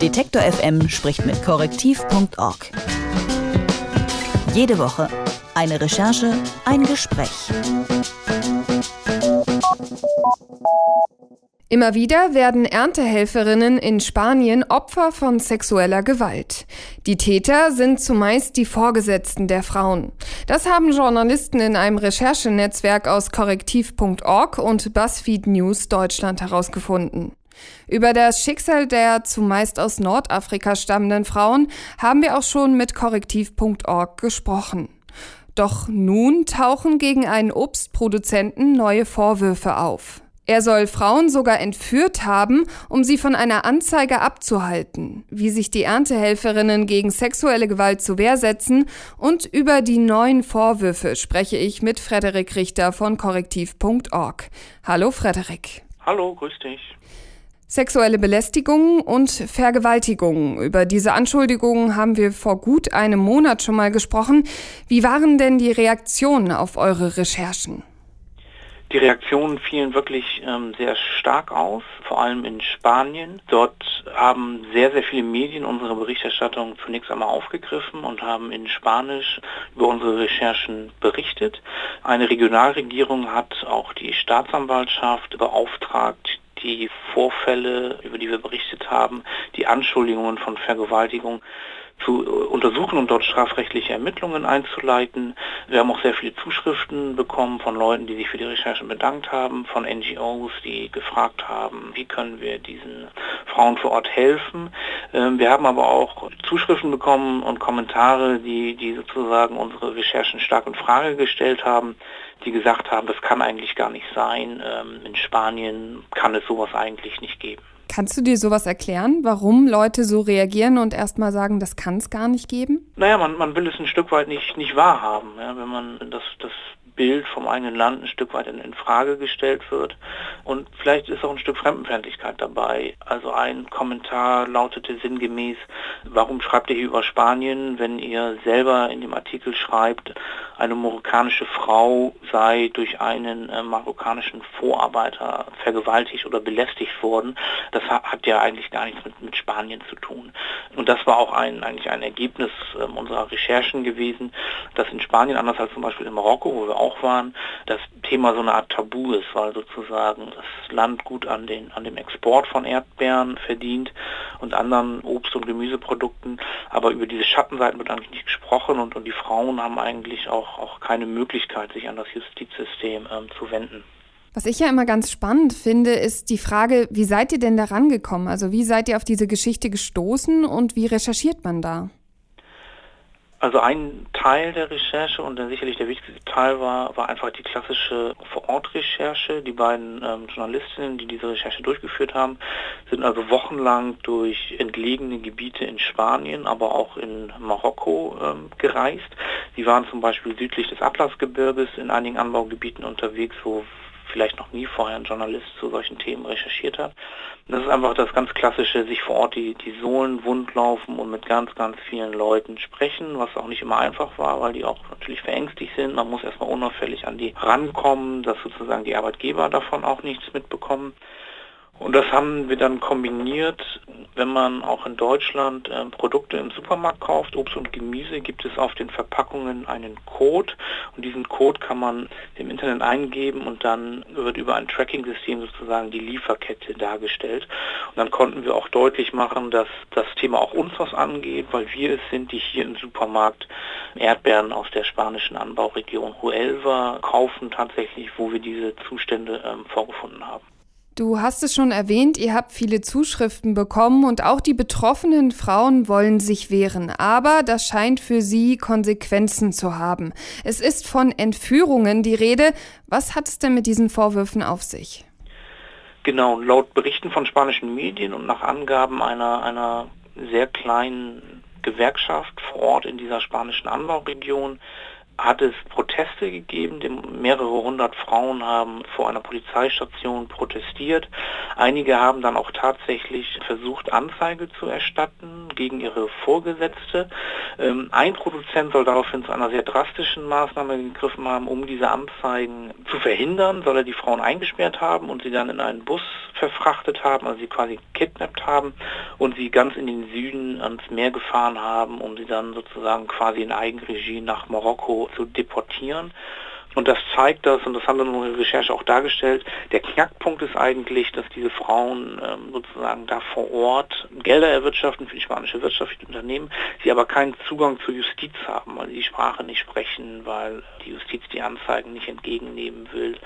Detektor FM spricht mit korrektiv.org. Jede Woche eine Recherche, ein Gespräch. Immer wieder werden Erntehelferinnen in Spanien Opfer von sexueller Gewalt. Die Täter sind zumeist die Vorgesetzten der Frauen. Das haben Journalisten in einem Recherchenetzwerk aus korrektiv.org und BuzzFeed News Deutschland herausgefunden. Über das Schicksal der zumeist aus Nordafrika stammenden Frauen haben wir auch schon mit korrektiv.org gesprochen. Doch nun tauchen gegen einen Obstproduzenten neue Vorwürfe auf. Er soll Frauen sogar entführt haben, um sie von einer Anzeige abzuhalten, wie sich die Erntehelferinnen gegen sexuelle Gewalt zur Wehr setzen und über die neuen Vorwürfe spreche ich mit Frederik Richter von korrektiv.org. Hallo Frederik. Hallo, grüß dich. Sexuelle Belästigung und Vergewaltigung. Über diese Anschuldigungen haben wir vor gut einem Monat schon mal gesprochen. Wie waren denn die Reaktionen auf eure Recherchen? Die Reaktionen fielen wirklich ähm, sehr stark aus, vor allem in Spanien. Dort haben sehr, sehr viele Medien unsere Berichterstattung zunächst einmal aufgegriffen und haben in Spanisch über unsere Recherchen berichtet. Eine Regionalregierung hat auch die Staatsanwaltschaft beauftragt, die Vorfälle, über die wir berichtet haben, die Anschuldigungen von Vergewaltigung zu untersuchen und dort strafrechtliche Ermittlungen einzuleiten. Wir haben auch sehr viele Zuschriften bekommen von Leuten, die sich für die Recherchen bedankt haben, von NGOs, die gefragt haben, wie können wir diesen Frauen vor Ort helfen. Ähm, wir haben aber auch Zuschriften bekommen und Kommentare, die, die sozusagen unsere Recherchen stark in Frage gestellt haben, die gesagt haben, das kann eigentlich gar nicht sein. Ähm, in Spanien kann es sowas eigentlich nicht geben. Kannst du dir sowas erklären, warum Leute so reagieren und erstmal sagen, das kann es gar nicht geben? Naja, man, man will es ein Stück weit nicht, nicht wahrhaben. Ja, wenn man das, das Bild vom eigenen Land ein Stück weit in, in, Frage gestellt wird. Und vielleicht ist auch ein Stück Fremdenfeindlichkeit dabei. Also ein Kommentar lautete sinngemäß, warum schreibt ihr hier über Spanien, wenn ihr selber in dem Artikel schreibt, eine marokkanische Frau sei durch einen äh, marokkanischen Vorarbeiter vergewaltigt oder belästigt worden. Das hat, hat ja eigentlich gar nichts mit, mit, Spanien zu tun. Und das war auch ein, eigentlich ein Ergebnis äh, unserer Recherchen gewesen, dass in Spanien, anders als zum Beispiel in Marokko, wo wir auch auch waren, das Thema so eine Art Tabu ist, weil sozusagen das Land gut an, den, an dem Export von Erdbeeren verdient und anderen Obst- und Gemüseprodukten, aber über diese Schattenseiten wird eigentlich nicht gesprochen und, und die Frauen haben eigentlich auch, auch keine Möglichkeit, sich an das Justizsystem ähm, zu wenden. Was ich ja immer ganz spannend finde, ist die Frage, wie seid ihr denn da rangekommen? Also wie seid ihr auf diese Geschichte gestoßen und wie recherchiert man da? Also ein Teil der Recherche und der sicherlich der wichtigste Teil war, war einfach die klassische Vor-Ort-Recherche. Die beiden ähm, Journalistinnen, die diese Recherche durchgeführt haben, sind also wochenlang durch entlegene Gebiete in Spanien, aber auch in Marokko ähm, gereist. Sie waren zum Beispiel südlich des Atlasgebirges in einigen Anbaugebieten unterwegs, wo vielleicht noch nie vorher ein Journalist zu solchen Themen recherchiert hat. Das ist einfach das ganz klassische, sich vor Ort die, die Sohlen wund laufen und mit ganz, ganz vielen Leuten sprechen, was auch nicht immer einfach war, weil die auch natürlich verängstigt sind. Man muss erstmal unauffällig an die rankommen, dass sozusagen die Arbeitgeber davon auch nichts mitbekommen. Und das haben wir dann kombiniert, wenn man auch in Deutschland äh, Produkte im Supermarkt kauft, Obst und Gemüse, gibt es auf den Verpackungen einen Code und diesen Code kann man im Internet eingeben und dann wird über ein Tracking-System sozusagen die Lieferkette dargestellt. Und dann konnten wir auch deutlich machen, dass das Thema auch uns was angeht, weil wir es sind, die hier im Supermarkt Erdbeeren aus der spanischen Anbauregion Huelva kaufen tatsächlich, wo wir diese Zustände ähm, vorgefunden haben. Du hast es schon erwähnt, ihr habt viele Zuschriften bekommen und auch die betroffenen Frauen wollen sich wehren. Aber das scheint für sie Konsequenzen zu haben. Es ist von Entführungen die Rede. Was hat es denn mit diesen Vorwürfen auf sich? Genau, laut Berichten von spanischen Medien und nach Angaben einer, einer sehr kleinen Gewerkschaft vor Ort in dieser spanischen Anbauregion hat es Proteste gegeben. Mehrere hundert Frauen haben vor einer Polizeistation protestiert. Einige haben dann auch tatsächlich versucht, Anzeige zu erstatten gegen ihre Vorgesetzte. Ähm, ein Produzent soll daraufhin zu einer sehr drastischen Maßnahme gegriffen haben, um diese Anzeigen zu verhindern, soll er die Frauen eingesperrt haben und sie dann in einen Bus verfrachtet haben, also sie quasi kidnappt haben und sie ganz in den Süden ans Meer gefahren haben, um sie dann sozusagen quasi in Eigenregie nach Marokko zu deportieren. Und das zeigt das, und das haben wir in unserer Recherche auch dargestellt, der Knackpunkt ist eigentlich, dass diese Frauen ähm, sozusagen da vor Ort Gelder erwirtschaften für die spanische wirtschaftliche Unternehmen, sie aber keinen Zugang zur Justiz haben, weil sie die Sprache nicht sprechen, weil die Justiz die Anzeigen nicht entgegennehmen will.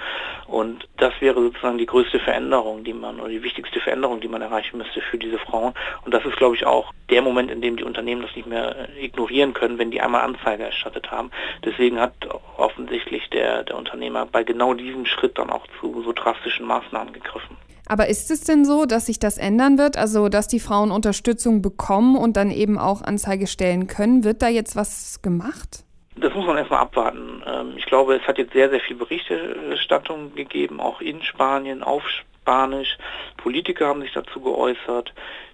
Und das wäre sozusagen die größte Veränderung, die man, oder die wichtigste Veränderung, die man erreichen müsste für diese Frauen. Und das ist, glaube ich, auch der Moment, in dem die Unternehmen das nicht mehr äh, ignorieren können, wenn die einmal Anzeige erstattet haben. Deswegen hat offensichtlich der, der Unternehmer bei genau diesem Schritt dann auch zu so drastischen Maßnahmen gegriffen. Aber ist es denn so, dass sich das ändern wird? Also, dass die Frauen Unterstützung bekommen und dann eben auch Anzeige stellen können? Wird da jetzt was gemacht? Das muss man erstmal abwarten. Ähm, ich glaube, es hat jetzt sehr, sehr viel Berichterstattung gegeben, auch in Spanien, auf Spanisch. Politiker haben sich dazu geäußert.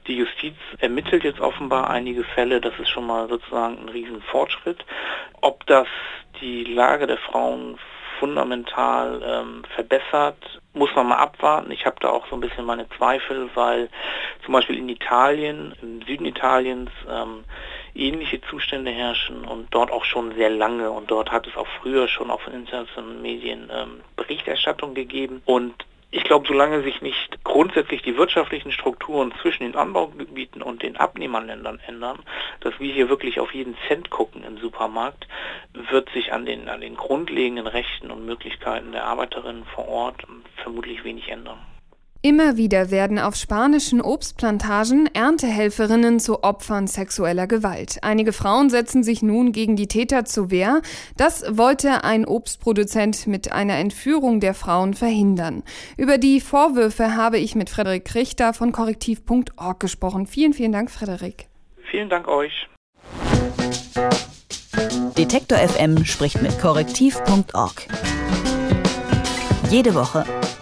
Die Justiz ermittelt jetzt offenbar einige Fälle. Das ist schon mal sozusagen ein Riesenfortschritt. Ob das die Lage der Frauen fundamental ähm, verbessert, muss man mal abwarten. Ich habe da auch so ein bisschen meine Zweifel, weil zum Beispiel in Italien, im Süden Italiens, ähm, ähnliche Zustände herrschen und dort auch schon sehr lange. Und dort hat es auch früher schon auf internationalen Medien ähm, Berichterstattung gegeben. Und ich glaube, solange sich nicht grundsätzlich die wirtschaftlichen Strukturen zwischen den Anbaugebieten und den Abnehmerländern ändern, dass wir hier wirklich auf jeden Cent gucken im Supermarkt, wird sich an den, an den grundlegenden Rechten und Möglichkeiten der Arbeiterinnen vor Ort vermutlich wenig ändern. Immer wieder werden auf spanischen Obstplantagen Erntehelferinnen zu Opfern sexueller Gewalt. Einige Frauen setzen sich nun gegen die Täter zur Wehr. Das wollte ein Obstproduzent mit einer Entführung der Frauen verhindern. Über die Vorwürfe habe ich mit Frederik Richter von korrektiv.org gesprochen. Vielen, vielen Dank, Frederik. Vielen Dank euch. Detektor FM spricht mit korrektiv.org. Jede Woche